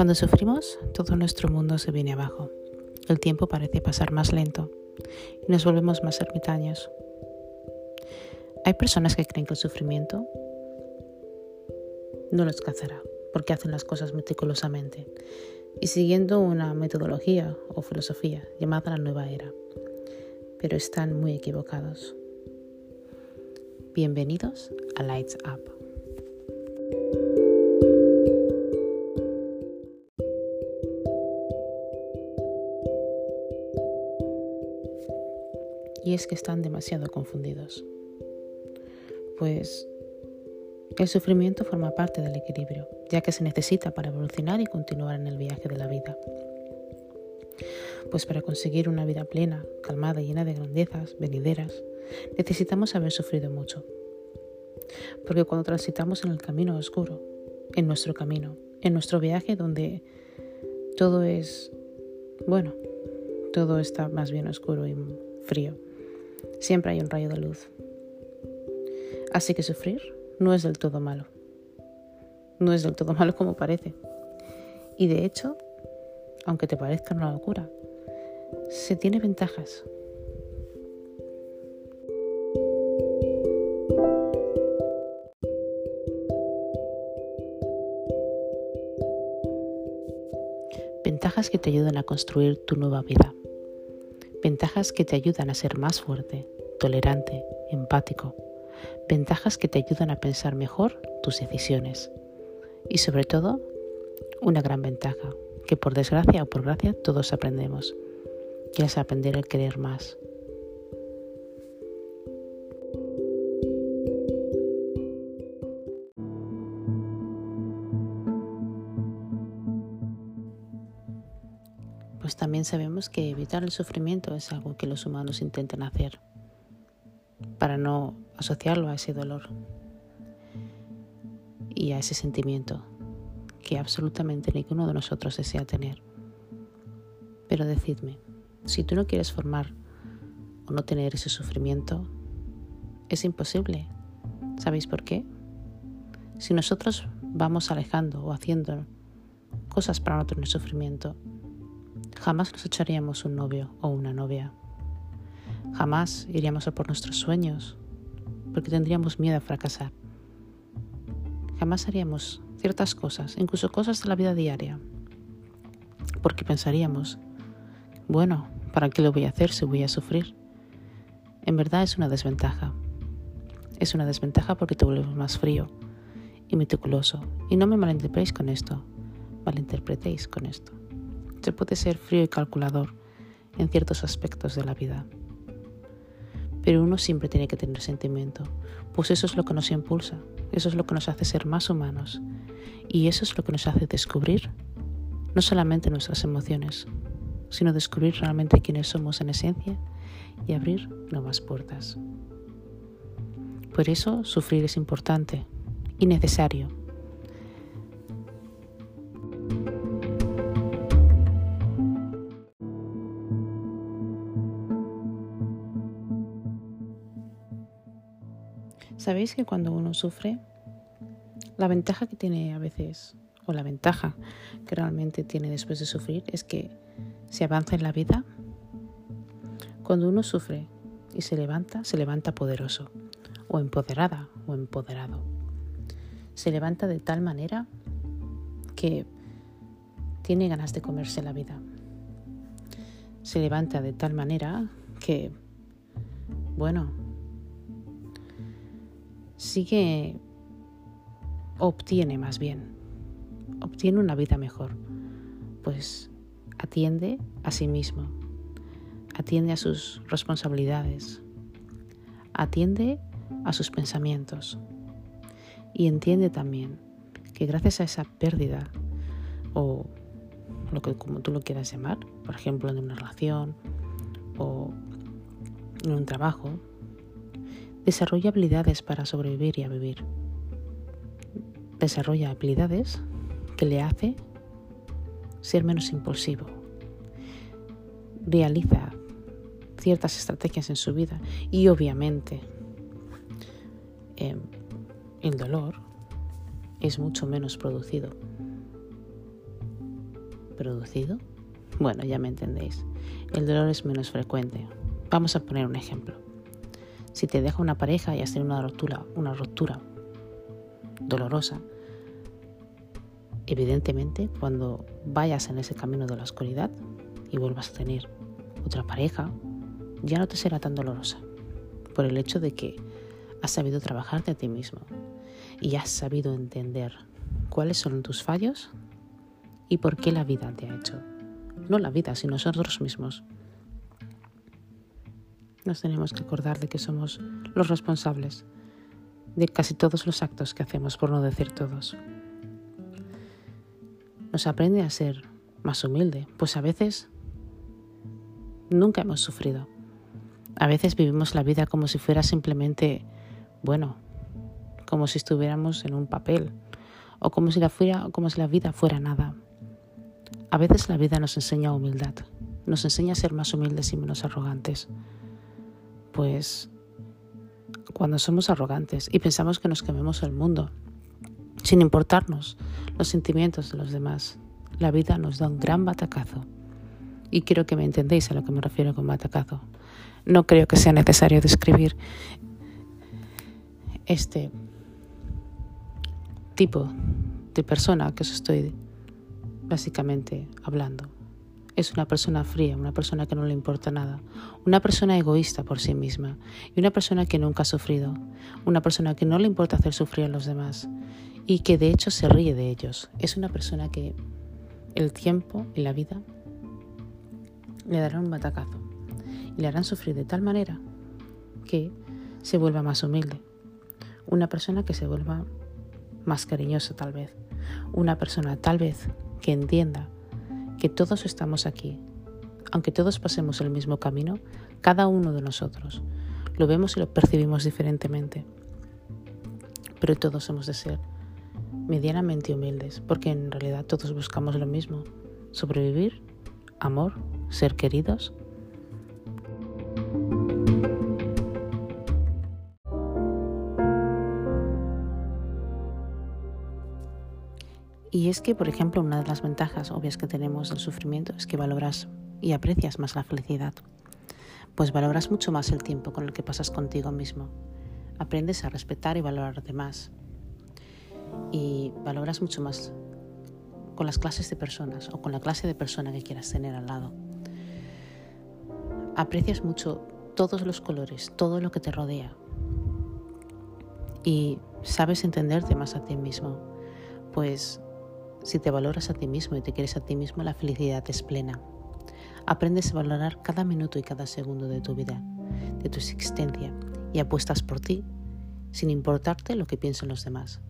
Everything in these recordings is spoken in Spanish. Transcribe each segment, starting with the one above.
Cuando sufrimos, todo nuestro mundo se viene abajo. El tiempo parece pasar más lento y nos volvemos más ermitaños. Hay personas que creen que el sufrimiento no los cazará porque hacen las cosas meticulosamente y siguiendo una metodología o filosofía llamada la nueva era. Pero están muy equivocados. Bienvenidos a Lights Up. Que están demasiado confundidos. Pues el sufrimiento forma parte del equilibrio, ya que se necesita para evolucionar y continuar en el viaje de la vida. Pues para conseguir una vida plena, calmada y llena de grandezas venideras, necesitamos haber sufrido mucho. Porque cuando transitamos en el camino oscuro, en nuestro camino, en nuestro viaje donde todo es, bueno, todo está más bien oscuro y frío, siempre hay un rayo de luz. Así que sufrir no es del todo malo. No es del todo malo como parece. Y de hecho, aunque te parezca una locura, se tiene ventajas. Ventajas que te ayudan a construir tu nueva vida. Ventajas que te ayudan a ser más fuerte, tolerante, empático, ventajas que te ayudan a pensar mejor tus decisiones. Y sobre todo, una gran ventaja, que por desgracia o por gracia todos aprendemos, que es aprender a querer más. Pues también sabemos que evitar el sufrimiento es algo que los humanos intentan hacer para no asociarlo a ese dolor y a ese sentimiento que absolutamente ninguno de nosotros desea tener. Pero decidme, si tú no quieres formar o no tener ese sufrimiento, es imposible. ¿Sabéis por qué? Si nosotros vamos alejando o haciendo cosas para no tener sufrimiento, jamás nos echaríamos un novio o una novia. Jamás iríamos a por nuestros sueños porque tendríamos miedo a fracasar. Jamás haríamos ciertas cosas, incluso cosas de la vida diaria, porque pensaríamos, bueno, ¿para qué lo voy a hacer si voy a sufrir? En verdad es una desventaja. Es una desventaja porque te vuelves más frío y meticuloso. Y no me malinterpretéis con esto, malinterpretéis con esto. Se puede ser frío y calculador en ciertos aspectos de la vida. Pero uno siempre tiene que tener sentimiento, pues eso es lo que nos impulsa, eso es lo que nos hace ser más humanos. Y eso es lo que nos hace descubrir no solamente nuestras emociones, sino descubrir realmente quiénes somos en esencia y abrir nuevas puertas. Por eso sufrir es importante y necesario Sabéis que cuando uno sufre, la ventaja que tiene a veces, o la ventaja que realmente tiene después de sufrir, es que se avanza en la vida. Cuando uno sufre y se levanta, se levanta poderoso, o empoderada, o empoderado. Se levanta de tal manera que tiene ganas de comerse la vida. Se levanta de tal manera que, bueno, sigue, obtiene más bien, obtiene una vida mejor, pues atiende a sí mismo, atiende a sus responsabilidades, atiende a sus pensamientos y entiende también que gracias a esa pérdida o lo que como tú lo quieras llamar, por ejemplo en una relación o en un trabajo, Desarrolla habilidades para sobrevivir y a vivir. Desarrolla habilidades que le hace ser menos impulsivo. Realiza ciertas estrategias en su vida y obviamente em, el dolor es mucho menos producido reproducido? Bueno, ya me entendéis. El dolor es menos frecuente. Vamos a poner un ejemplo. Si te deja una pareja y has tenido una ruptura, una ruptura dolorosa, evidentemente cuando vayas en ese camino de la oscuridad y vuelvas a tener otra pareja, ya no te será tan dolorosa por el hecho de que has sabido trabajarte a ti mismo y has sabido entender cuáles son tus fallos y por qué la vida te ha hecho. No la vida, sino nosotros mismos. Nos tenemos que acordar de que somos los responsables de casi todos los actos que hacemos, por no decir todos. Nos aprende a ser más humilde, pues a veces nunca hemos sufrido. A veces vivimos la vida como si fuera simplemente, bueno, como si estuviéramos en un papel o como si la, fuera, como si la vida fuera nada. A veces la vida nos enseña humildad, nos enseña a ser más humildes y menos arrogantes. Pues cuando somos arrogantes y pensamos que nos quememos el mundo, sin importarnos los sentimientos de los demás, la vida nos da un gran batacazo. Y quiero que me entendéis a lo que me refiero con batacazo. No creo que sea necesario describir este tipo de persona que os estoy básicamente hablando. Es una persona fría, una persona que no le importa nada, una persona egoísta por sí misma y una persona que nunca ha sufrido, una persona que no le importa hacer sufrir a los demás y que de hecho se ríe de ellos. Es una persona que el tiempo y la vida le darán un batacazo y le harán sufrir de tal manera que se vuelva más humilde. Una persona que se vuelva más cariñosa tal vez. Una persona tal vez que entienda que todos estamos aquí. Aunque todos pasemos el mismo camino, cada uno de nosotros lo vemos y lo percibimos diferentemente. Pero todos hemos de ser medianamente humildes, porque en realidad todos buscamos lo mismo, sobrevivir, amor, ser queridos Y es que, por ejemplo, una de las ventajas obvias que tenemos del sufrimiento es que valoras y aprecias más la felicidad. Pues valoras mucho más el tiempo con el que pasas contigo mismo. Aprendes a respetar y valorarte más. Y valoras mucho más con las clases de personas o con la clase de persona que quieras tener al lado. Aprecias mucho todos los colores, todo lo que te rodea. Y sabes entenderte más a ti mismo. Pues si te valoras a ti mismo y te quieres a ti mismo, la felicidad es plena. Aprendes a valorar cada minuto y cada segundo de tu vida, de tu existencia, y apuestas por ti, sin importarte lo que piensen los demás.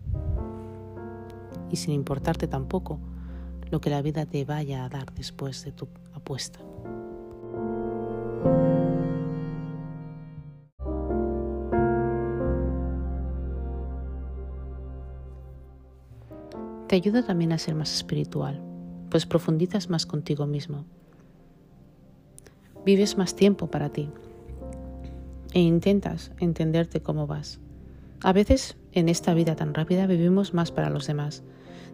Y sin importarte tampoco lo que la vida te vaya a dar después de tu apuesta. Te ayuda también a ser más espiritual, pues profundizas más contigo mismo. Vives más tiempo para ti e intentas entenderte cómo vas. A veces en esta vida tan rápida vivimos más para los demás.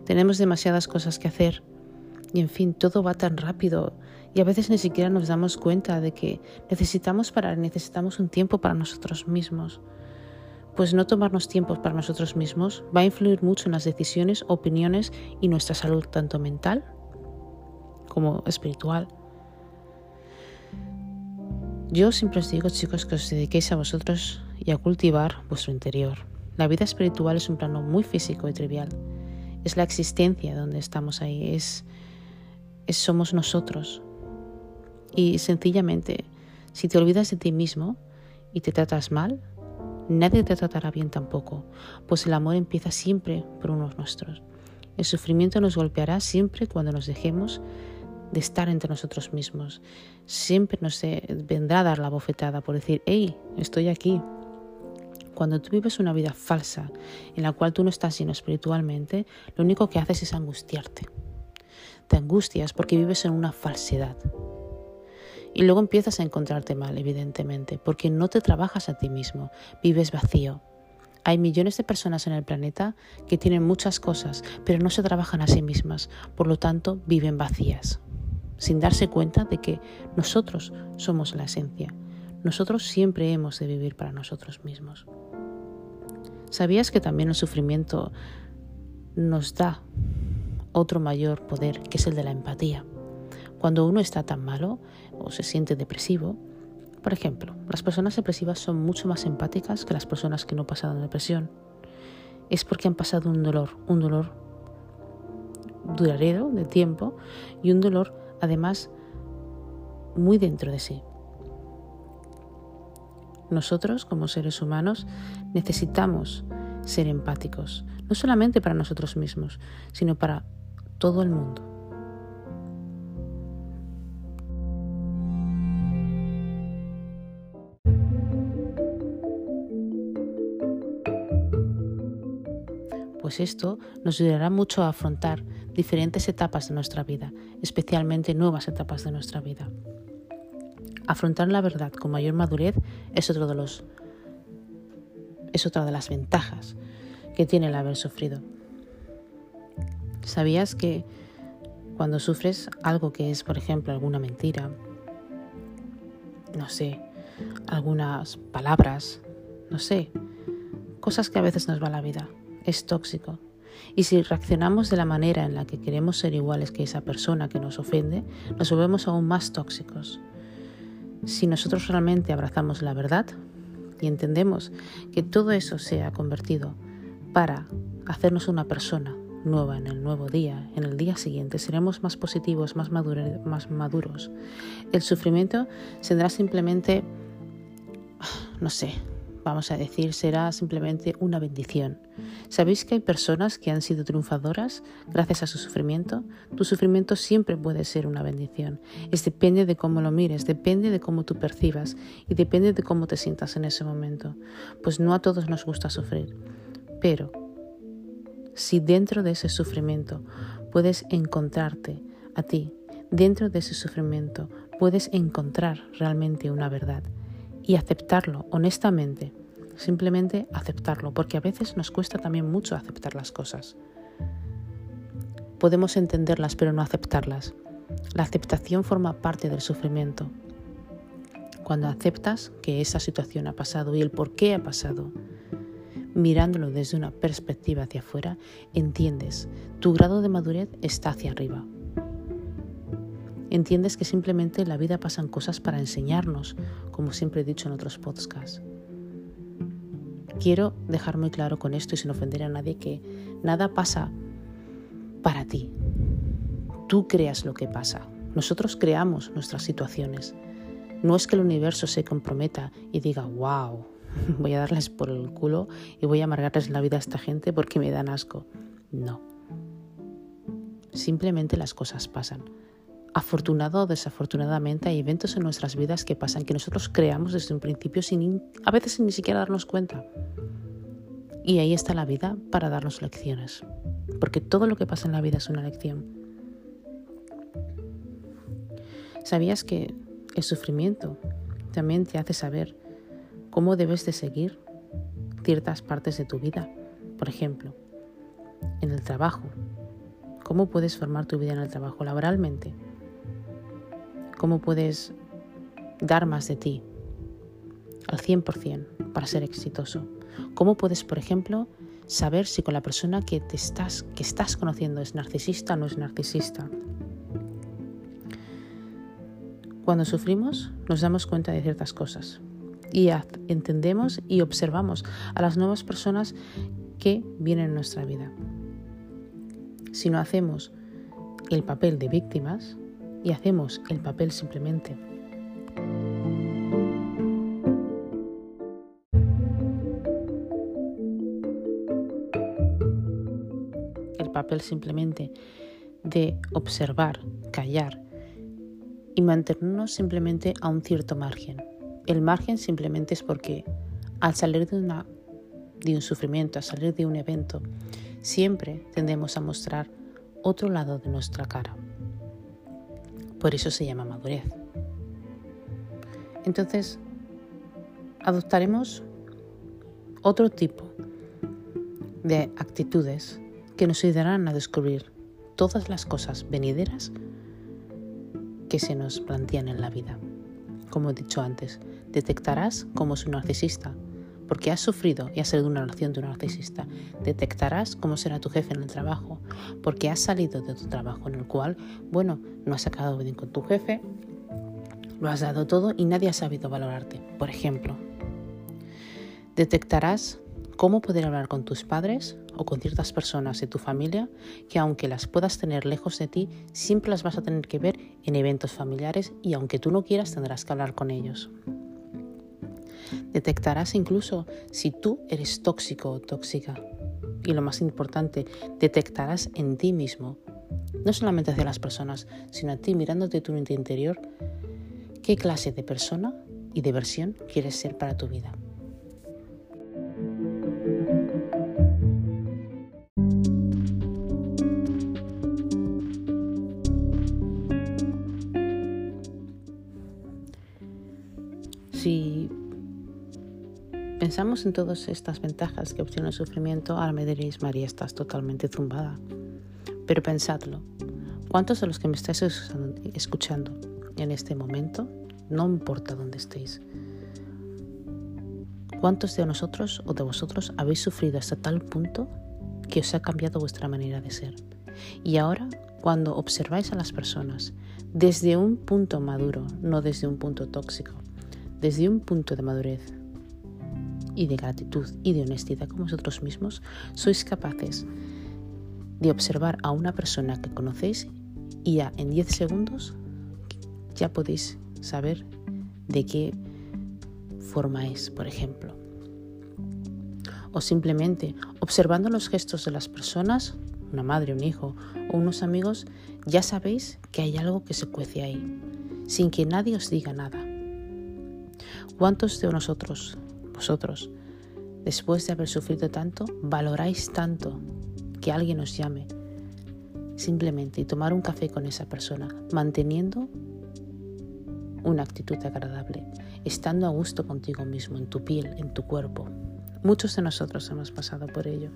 Tenemos demasiadas cosas que hacer y en fin, todo va tan rápido y a veces ni siquiera nos damos cuenta de que necesitamos parar, necesitamos un tiempo para nosotros mismos pues no tomarnos tiempos para nosotros mismos va a influir mucho en las decisiones, opiniones y nuestra salud, tanto mental como espiritual. Yo siempre os digo, chicos, que os dediquéis a vosotros y a cultivar vuestro interior. La vida espiritual es un plano muy físico y trivial. Es la existencia donde estamos ahí, es, es somos nosotros. Y sencillamente, si te olvidas de ti mismo y te tratas mal, Nadie te tratará bien tampoco, pues el amor empieza siempre por unos nuestros. El sufrimiento nos golpeará siempre cuando nos dejemos de estar entre nosotros mismos. Siempre nos vendrá a dar la bofetada por decir, hey, estoy aquí. Cuando tú vives una vida falsa en la cual tú no estás lleno espiritualmente, lo único que haces es angustiarte. Te angustias porque vives en una falsedad. Y luego empiezas a encontrarte mal, evidentemente, porque no te trabajas a ti mismo, vives vacío. Hay millones de personas en el planeta que tienen muchas cosas, pero no se trabajan a sí mismas, por lo tanto viven vacías, sin darse cuenta de que nosotros somos la esencia. Nosotros siempre hemos de vivir para nosotros mismos. ¿Sabías que también el sufrimiento nos da otro mayor poder, que es el de la empatía? Cuando uno está tan malo o se siente depresivo, por ejemplo, las personas depresivas son mucho más empáticas que las personas que no pasado depresión. Es porque han pasado un dolor, un dolor duradero de tiempo y un dolor además muy dentro de sí. Nosotros como seres humanos necesitamos ser empáticos, no solamente para nosotros mismos, sino para todo el mundo. Pues esto nos ayudará mucho a afrontar diferentes etapas de nuestra vida, especialmente nuevas etapas de nuestra vida. Afrontar la verdad con mayor madurez es otro de los es otra de las ventajas que tiene el haber sufrido. ¿Sabías que cuando sufres algo que es, por ejemplo, alguna mentira, no sé, algunas palabras, no sé, cosas que a veces nos va la vida, es tóxico. Y si reaccionamos de la manera en la que queremos ser iguales que esa persona que nos ofende, nos volvemos aún más tóxicos. Si nosotros realmente abrazamos la verdad y entendemos que todo eso se ha convertido para hacernos una persona nueva en el nuevo día, en el día siguiente, seremos más positivos, más, más maduros. El sufrimiento será simplemente, no sé, vamos a decir, será simplemente una bendición. ¿Sabéis que hay personas que han sido triunfadoras gracias a su sufrimiento? Tu sufrimiento siempre puede ser una bendición. Es depende de cómo lo mires, depende de cómo tú percibas y depende de cómo te sientas en ese momento. Pues no a todos nos gusta sufrir. Pero si dentro de ese sufrimiento puedes encontrarte a ti, dentro de ese sufrimiento puedes encontrar realmente una verdad y aceptarlo honestamente, simplemente aceptarlo, porque a veces nos cuesta también mucho aceptar las cosas. Podemos entenderlas pero no aceptarlas. La aceptación forma parte del sufrimiento. Cuando aceptas que esa situación ha pasado y el por qué ha pasado, mirándolo desde una perspectiva hacia afuera, entiendes, tu grado de madurez está hacia arriba. Entiendes que simplemente en la vida pasan cosas para enseñarnos, como siempre he dicho en otros podcasts. Quiero dejar muy claro con esto y sin ofender a nadie que nada pasa para ti. Tú creas lo que pasa. Nosotros creamos nuestras situaciones. No es que el universo se comprometa y diga, wow, voy a darles por el culo y voy a amargarles la vida a esta gente porque me dan asco. No. Simplemente las cosas pasan afortunado o desafortunadamente hay eventos en nuestras vidas que pasan que nosotros creamos desde un principio sin a veces sin ni siquiera darnos cuenta. Y ahí está la vida para darnos lecciones, porque todo lo que pasa en la vida es una lección. ¿Sabías que el sufrimiento también te hace saber cómo debes de seguir ciertas partes de tu vida? Por ejemplo, en el trabajo. ¿Cómo puedes formar tu vida en el trabajo laboralmente? Cómo puedes dar más de ti al 100% para ser exitoso. Cómo puedes, por ejemplo, saber si con la persona que te estás que estás conociendo es narcisista o no es narcisista. Cuando sufrimos nos damos cuenta de ciertas cosas y entendemos y observamos a las nuevas personas que vienen en nuestra vida. Si no hacemos el papel de víctimas, y hacemos el papel simplemente. El papel simplemente de observar, callar y mantenernos simplemente a un cierto margen. El margen simplemente es porque al salir de, una, de un sufrimiento, al salir de un evento, siempre tendemos a mostrar otro lado de nuestra cara. Por eso se llama madurez. Entonces, adoptaremos otro tipo de actitudes que nos ayudarán a descubrir todas las cosas venideras que se nos plantean en la vida. Como he dicho antes, detectarás cómo es un narcisista, porque has sufrido y has salido de una relación de un narcisista. Detectarás cómo será tu jefe en el trabajo, porque has salido de tu trabajo en el cual, bueno, no has acabado bien con tu jefe, lo has dado todo y nadie ha sabido valorarte. Por ejemplo, detectarás cómo poder hablar con tus padres o con ciertas personas de tu familia que aunque las puedas tener lejos de ti, siempre las vas a tener que ver en eventos familiares y aunque tú no quieras tendrás que hablar con ellos. Detectarás incluso si tú eres tóxico o tóxica. Y lo más importante, detectarás en ti mismo, no solamente hacia las personas, sino a ti mirándote tu interior, qué clase de persona y de versión quieres ser para tu vida. Si pensamos en todas estas ventajas que obtiene el sufrimiento, ahora me diréis, María, estás totalmente zumbada. Pero pensadlo, ¿cuántos de los que me estáis escuchando en este momento, no importa dónde estéis, cuántos de nosotros o de vosotros habéis sufrido hasta tal punto que os ha cambiado vuestra manera de ser? Y ahora, cuando observáis a las personas desde un punto maduro, no desde un punto tóxico, desde un punto de madurez y de gratitud y de honestidad con vosotros mismos, sois capaces de observar a una persona que conocéis y ya en 10 segundos ya podéis saber de qué forma es, por ejemplo. O simplemente observando los gestos de las personas, una madre, un hijo o unos amigos, ya sabéis que hay algo que se cuece ahí, sin que nadie os diga nada. ¿Cuántos de nosotros, vosotros, después de haber sufrido tanto, valoráis tanto que alguien os llame simplemente y tomar un café con esa persona, manteniendo una actitud agradable, estando a gusto contigo mismo, en tu piel, en tu cuerpo? Muchos de nosotros hemos pasado por ello.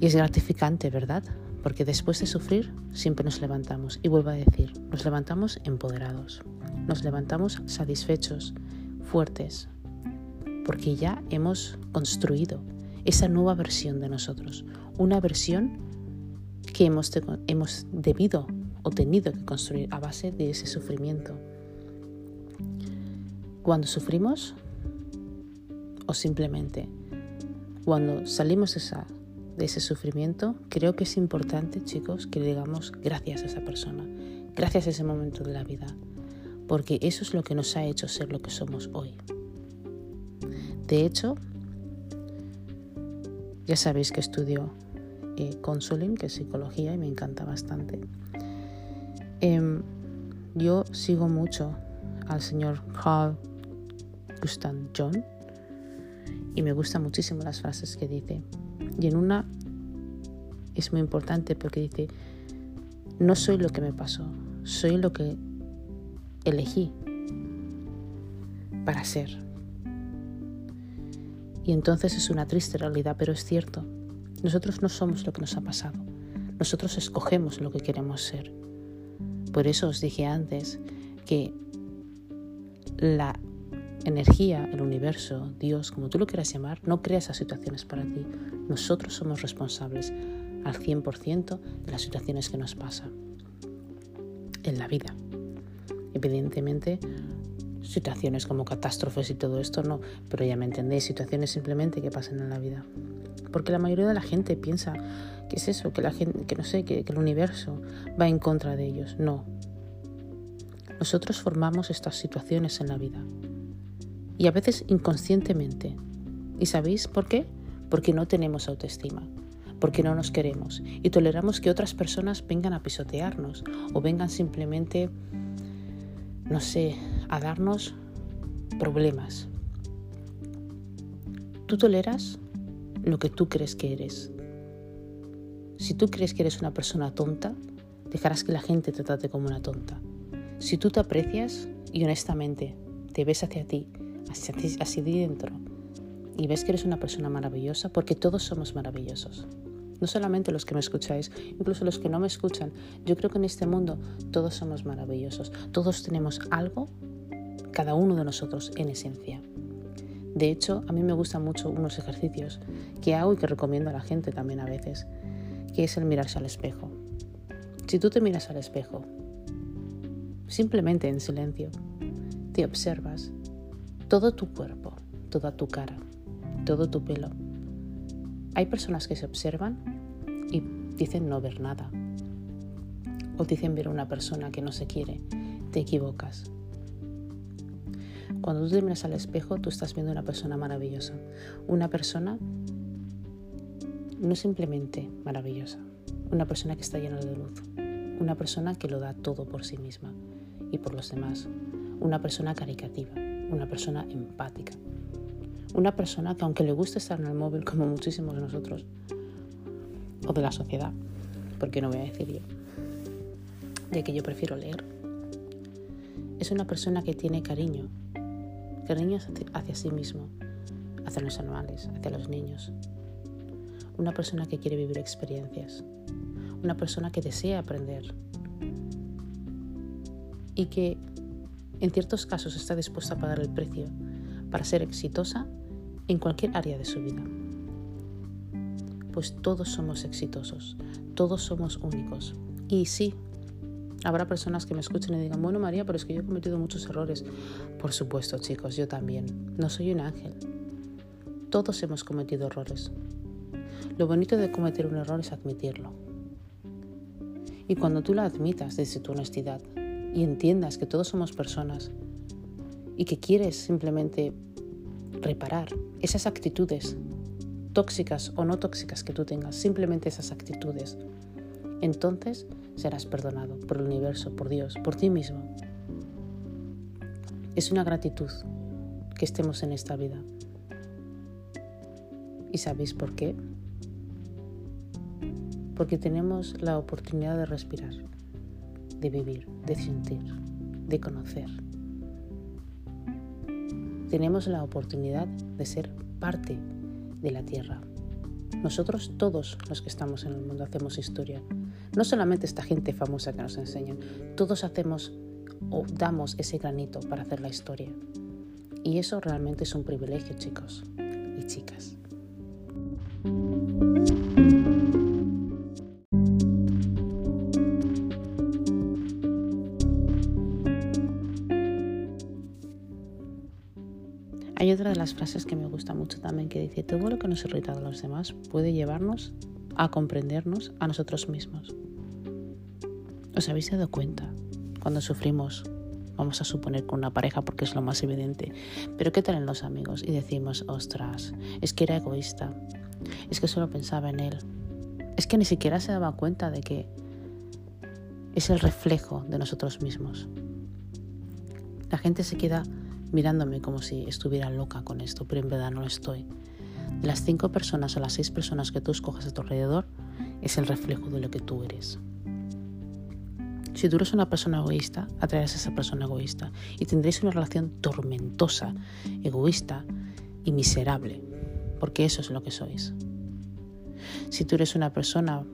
Y es gratificante, ¿verdad? Porque después de sufrir siempre nos levantamos. Y vuelvo a decir, nos levantamos empoderados nos levantamos satisfechos, fuertes, porque ya hemos construido esa nueva versión de nosotros, una versión que hemos, hemos debido o tenido que construir a base de ese sufrimiento. Cuando sufrimos o simplemente cuando salimos de ese sufrimiento, creo que es importante, chicos, que digamos gracias a esa persona, gracias a ese momento de la vida, porque eso es lo que nos ha hecho ser lo que somos hoy. De hecho, ya sabéis que estudio eh, que es psicología, y me encanta bastante. Em, yo sigo mucho al señor Carl Gustav John y me gustan muchísimo las frases que dice. Y en una es muy importante porque dice, no soy lo que me pasó, soy lo que elegí para ser. Y entonces es una triste realidad, pero es cierto. Nosotros no somos lo que nos ha pasado. Nosotros escogemos lo que queremos ser. Por eso os dije antes que la energía, el universo, Dios, como tú lo quieras llamar, no crea esas situaciones para ti. Nosotros somos responsables al 100% de las situaciones que nos pasan en la vida. Evidentemente, situaciones como catástrofes y todo esto no, pero ya me entendéis, situaciones simplemente que pasan en la vida. Porque la mayoría de la gente piensa que es eso, que la gente, que no sé, que, que el universo va en contra de ellos. No. Nosotros formamos estas situaciones en la vida. Y a veces inconscientemente. ¿Y sabéis por qué? Porque no tenemos autoestima porque no nos queremos y toleramos que otras personas vengan a pisotearnos o vengan simplemente no sé, a darnos problemas. Tú toleras lo que tú crees que eres. Si tú crees que eres una persona tonta, dejarás que la gente te trate como una tonta. Si tú te aprecias y honestamente te ves hacia ti, hacia, hacia dentro, y ves que eres una persona maravillosa, porque todos somos maravillosos. No solamente los que me escucháis, incluso los que no me escuchan. Yo creo que en este mundo todos somos maravillosos. Todos tenemos algo, cada uno de nosotros, en esencia. De hecho, a mí me gustan mucho unos ejercicios que hago y que recomiendo a la gente también a veces, que es el mirarse al espejo. Si tú te miras al espejo, simplemente en silencio, te observas todo tu cuerpo, toda tu cara, todo tu pelo. Hay personas que se observan y dicen no ver nada. O dicen ver a una persona que no se quiere. Te equivocas. Cuando tú te miras al espejo, tú estás viendo una persona maravillosa. Una persona no simplemente maravillosa, una persona que está llena de luz, una persona que lo da todo por sí misma y por los demás, una persona caricativa, una persona empática, una persona que aunque le guste estar en el móvil como muchísimos de nosotros, o de la sociedad, porque no voy a decir yo, de que yo prefiero leer, es una persona que tiene cariño, hacia sí mismo, hacia los animales, hacia los niños, una persona que quiere vivir experiencias, una persona que desea aprender y que en ciertos casos está dispuesta a pagar el precio para ser exitosa en cualquier área de su vida. Pues todos somos exitosos, todos somos únicos. Y sí, habrá personas que me escuchen y digan, bueno María, pero es que yo he cometido muchos errores. Por supuesto, chicos, yo también. No soy un ángel. Todos hemos cometido errores. Lo bonito de cometer un error es admitirlo. Y cuando tú lo admitas desde tu honestidad y entiendas que todos somos personas y que quieres simplemente reparar esas actitudes tóxicas o no tóxicas que tú tengas, simplemente esas actitudes, entonces serás perdonado por el universo, por Dios, por ti mismo. Es una gratitud que estemos en esta vida. ¿Y sabéis por qué? Porque tenemos la oportunidad de respirar, de vivir, de sentir, de conocer tenemos la oportunidad de ser parte de la Tierra. Nosotros todos los que estamos en el mundo hacemos historia. No solamente esta gente famosa que nos enseñan, todos hacemos o damos ese granito para hacer la historia. Y eso realmente es un privilegio, chicos y chicas. Hay otra de las frases que me gusta mucho también que dice, todo lo que nos irrita de los demás puede llevarnos a comprendernos a nosotros mismos. ¿Os habéis dado cuenta? Cuando sufrimos, vamos a suponer con una pareja porque es lo más evidente, pero ¿qué tal en los amigos? Y decimos, ostras, es que era egoísta, es que solo pensaba en él, es que ni siquiera se daba cuenta de que es el reflejo de nosotros mismos. La gente se queda mirándome como si estuviera loca con esto, pero en verdad no lo estoy. Las cinco personas o las seis personas que tú escoges a tu alrededor, es el reflejo de lo que tú eres. Si tú eres una persona egoísta, atraerás a esa persona egoísta y tendréis una relación tormentosa, egoísta y miserable, porque eso es lo que sois. Si tú eres una persona,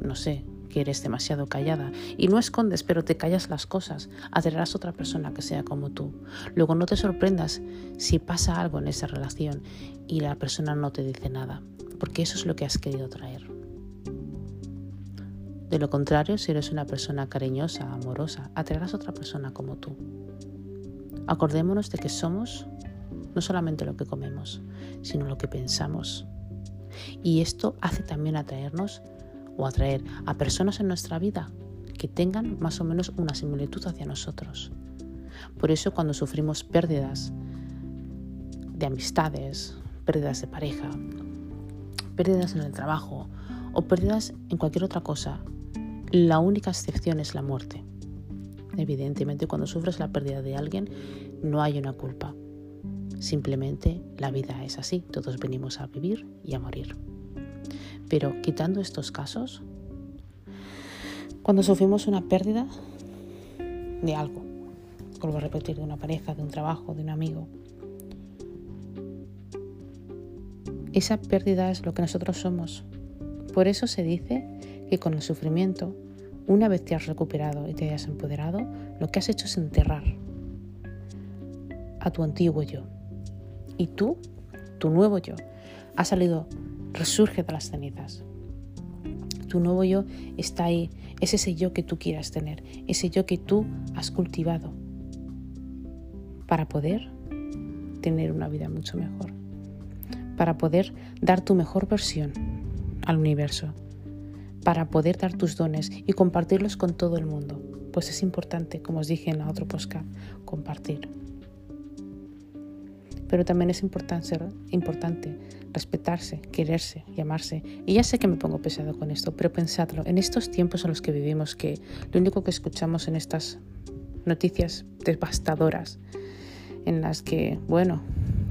no sé, que eres demasiado callada y no escondes, pero te callas las cosas, atraerás a otra persona que sea como tú. Luego no te sorprendas si pasa algo en esa relación y la persona no te dice nada, porque eso es lo que has querido traer. De lo contrario, si eres una persona cariñosa, amorosa, atraerás a otra persona como tú. Acordémonos de que somos no solamente lo que comemos, sino lo que pensamos. Y esto hace también atraernos o atraer a personas en nuestra vida que tengan más o menos una similitud hacia nosotros. Por eso cuando sufrimos pérdidas de amistades, pérdidas de pareja, pérdidas en el trabajo o pérdidas en cualquier otra cosa, la única excepción es la muerte. Evidentemente cuando sufres la pérdida de alguien no hay una culpa. Simplemente la vida es así, todos venimos a vivir y a morir. Pero quitando estos casos, cuando sufrimos una pérdida de algo, vuelvo a repetir, de una pareja, de un trabajo, de un amigo, esa pérdida es lo que nosotros somos. Por eso se dice que con el sufrimiento, una vez te has recuperado y te hayas empoderado, lo que has hecho es enterrar a tu antiguo yo. Y tú, tu nuevo yo, ha salido, resurge de las cenizas. Tu nuevo yo está ahí, es ese yo que tú quieras tener, ese yo que tú has cultivado para poder tener una vida mucho mejor, para poder dar tu mejor versión al universo, para poder dar tus dones y compartirlos con todo el mundo. Pues es importante, como os dije en la otra podcast, compartir. Pero también es importante, respetarse, quererse y amarse. Y ya sé que me pongo pesado con esto, pero pensadlo, en estos tiempos en los que vivimos, que lo único que escuchamos en estas noticias devastadoras, en las que, bueno,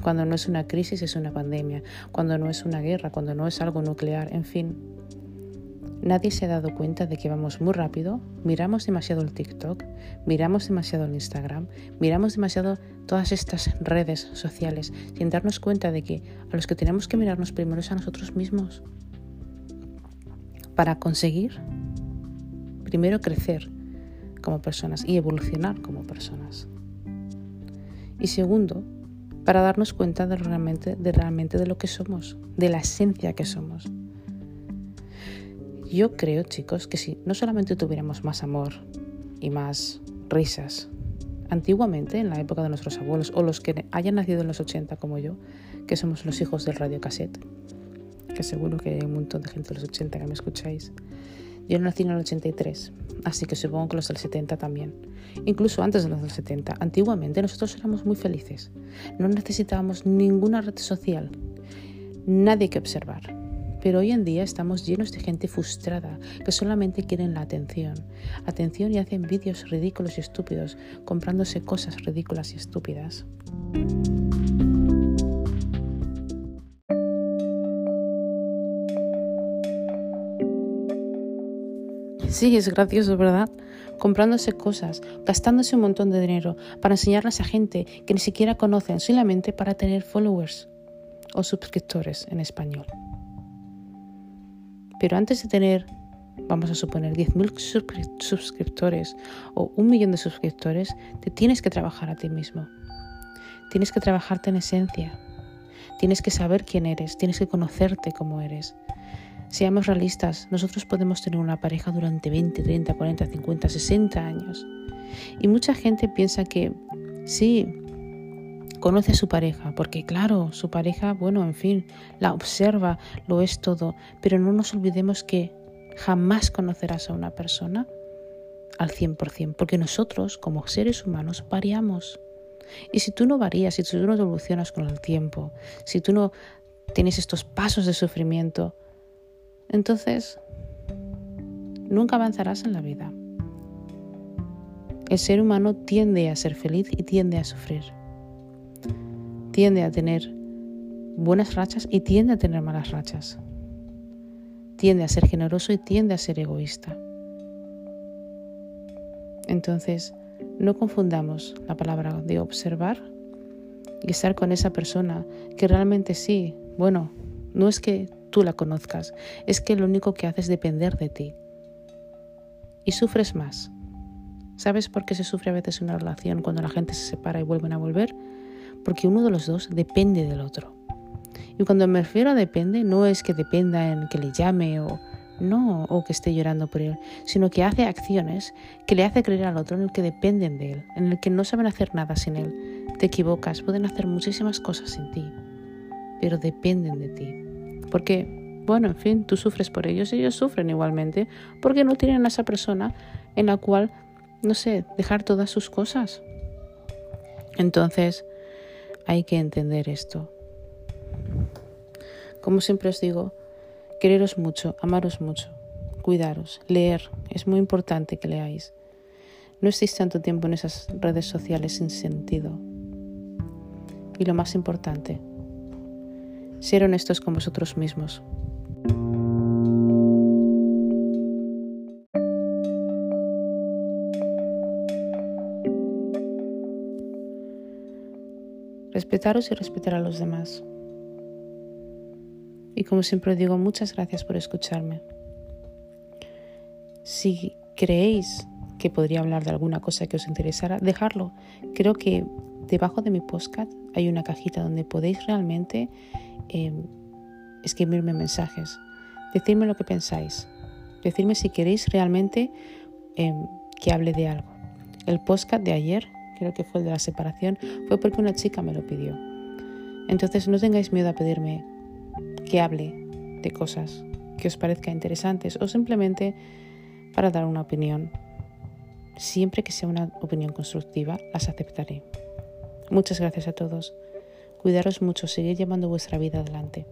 cuando no es una crisis es una pandemia, cuando no es una guerra, cuando no es algo nuclear, en fin, Nadie se ha dado cuenta de que vamos muy rápido, miramos demasiado el TikTok, miramos demasiado el Instagram, miramos demasiado todas estas redes sociales sin darnos cuenta de que a los que tenemos que mirarnos primero es a nosotros mismos. Para conseguir, primero crecer como personas y evolucionar como personas. Y segundo, para darnos cuenta de realmente, de realmente de lo que somos, de la esencia que somos. Yo creo, chicos, que si no solamente tuviéramos más amor y más risas, antiguamente, en la época de nuestros abuelos, o los que hayan nacido en los 80 como yo, que somos los hijos del radio cassette, que seguro que hay un montón de gente de los 80 que me escucháis. Yo nací en el 83, así que supongo que los del 70 también. Incluso antes de los del 70. Antiguamente nosotros éramos muy felices. No necesitábamos ninguna red social, nadie que observar. Pero hoy en día estamos llenos de gente frustrada que solamente quieren la atención. Atención y hacen vídeos ridículos y estúpidos, comprándose cosas ridículas y estúpidas. Sí, es gracioso, ¿verdad? Comprándose cosas, gastándose un montón de dinero para enseñarles a gente que ni siquiera conocen, solamente para tener followers o suscriptores en español. Pero antes de tener, vamos a suponer, 10.000 suscriptores o un millón de suscriptores, te tienes que trabajar a ti mismo. Tienes que trabajarte en esencia. Tienes que saber quién eres, tienes que conocerte como eres. Seamos realistas, nosotros podemos tener una pareja durante 20, 30, 40, 50, 60 años. Y mucha gente piensa que sí, conoce a su pareja, porque claro, su pareja, bueno, en fin, la observa, lo es todo, pero no nos olvidemos que jamás conocerás a una persona al 100%, porque nosotros como seres humanos variamos. Y si tú no varías, si tú no evolucionas con el tiempo, si tú no tienes estos pasos de sufrimiento, entonces nunca avanzarás en la vida. El ser humano tiende a ser feliz y tiende a sufrir tiende a tener buenas rachas y tiende a tener malas rachas. Tiende a ser generoso y tiende a ser egoísta. Entonces, no confundamos la palabra de observar y estar con esa persona que realmente sí, bueno, no es que tú la conozcas, es que lo único que hace es depender de ti. Y sufres más. ¿Sabes por qué se sufre a veces una relación cuando la gente se separa y vuelven a volver? Porque uno de los dos depende del otro. Y cuando me refiero a depende, no es que dependa en que le llame o no, o que esté llorando por él, sino que hace acciones que le hace creer al otro en el que dependen de él, en el que no saben hacer nada sin él. Te equivocas, pueden hacer muchísimas cosas sin ti, pero dependen de ti. Porque, bueno, en fin, tú sufres por ellos, ellos sufren igualmente, porque no tienen a esa persona en la cual, no sé, dejar todas sus cosas. Entonces, hay que entender esto. Como siempre os digo, quereros mucho, amaros mucho, cuidaros, leer. Es muy importante que leáis. No estéis tanto tiempo en esas redes sociales sin sentido. Y lo más importante, ser honestos con vosotros mismos. Respetaros y respetar a los demás. Y como siempre digo, muchas gracias por escucharme. Si creéis que podría hablar de alguna cosa que os interesara, dejarlo. Creo que debajo de mi podcast hay una cajita donde podéis realmente em, escribirme mensajes, decirme lo que pensáis, decirme si queréis realmente em, que hable de algo. El podcast de ayer, creo que fue el de la separación, fue porque una chica me lo pidió. Entonces no tengáis miedo a pedirme que hable de cosas que os parezca interesantes o simplemente para dar una opinión. Siempre que sea una opinión constructiva, las aceptaré. Muchas gracias a todos. Cuidaros mucho, seguid llevando vuestra vida adelante.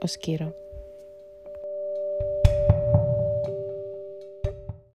Os quiero.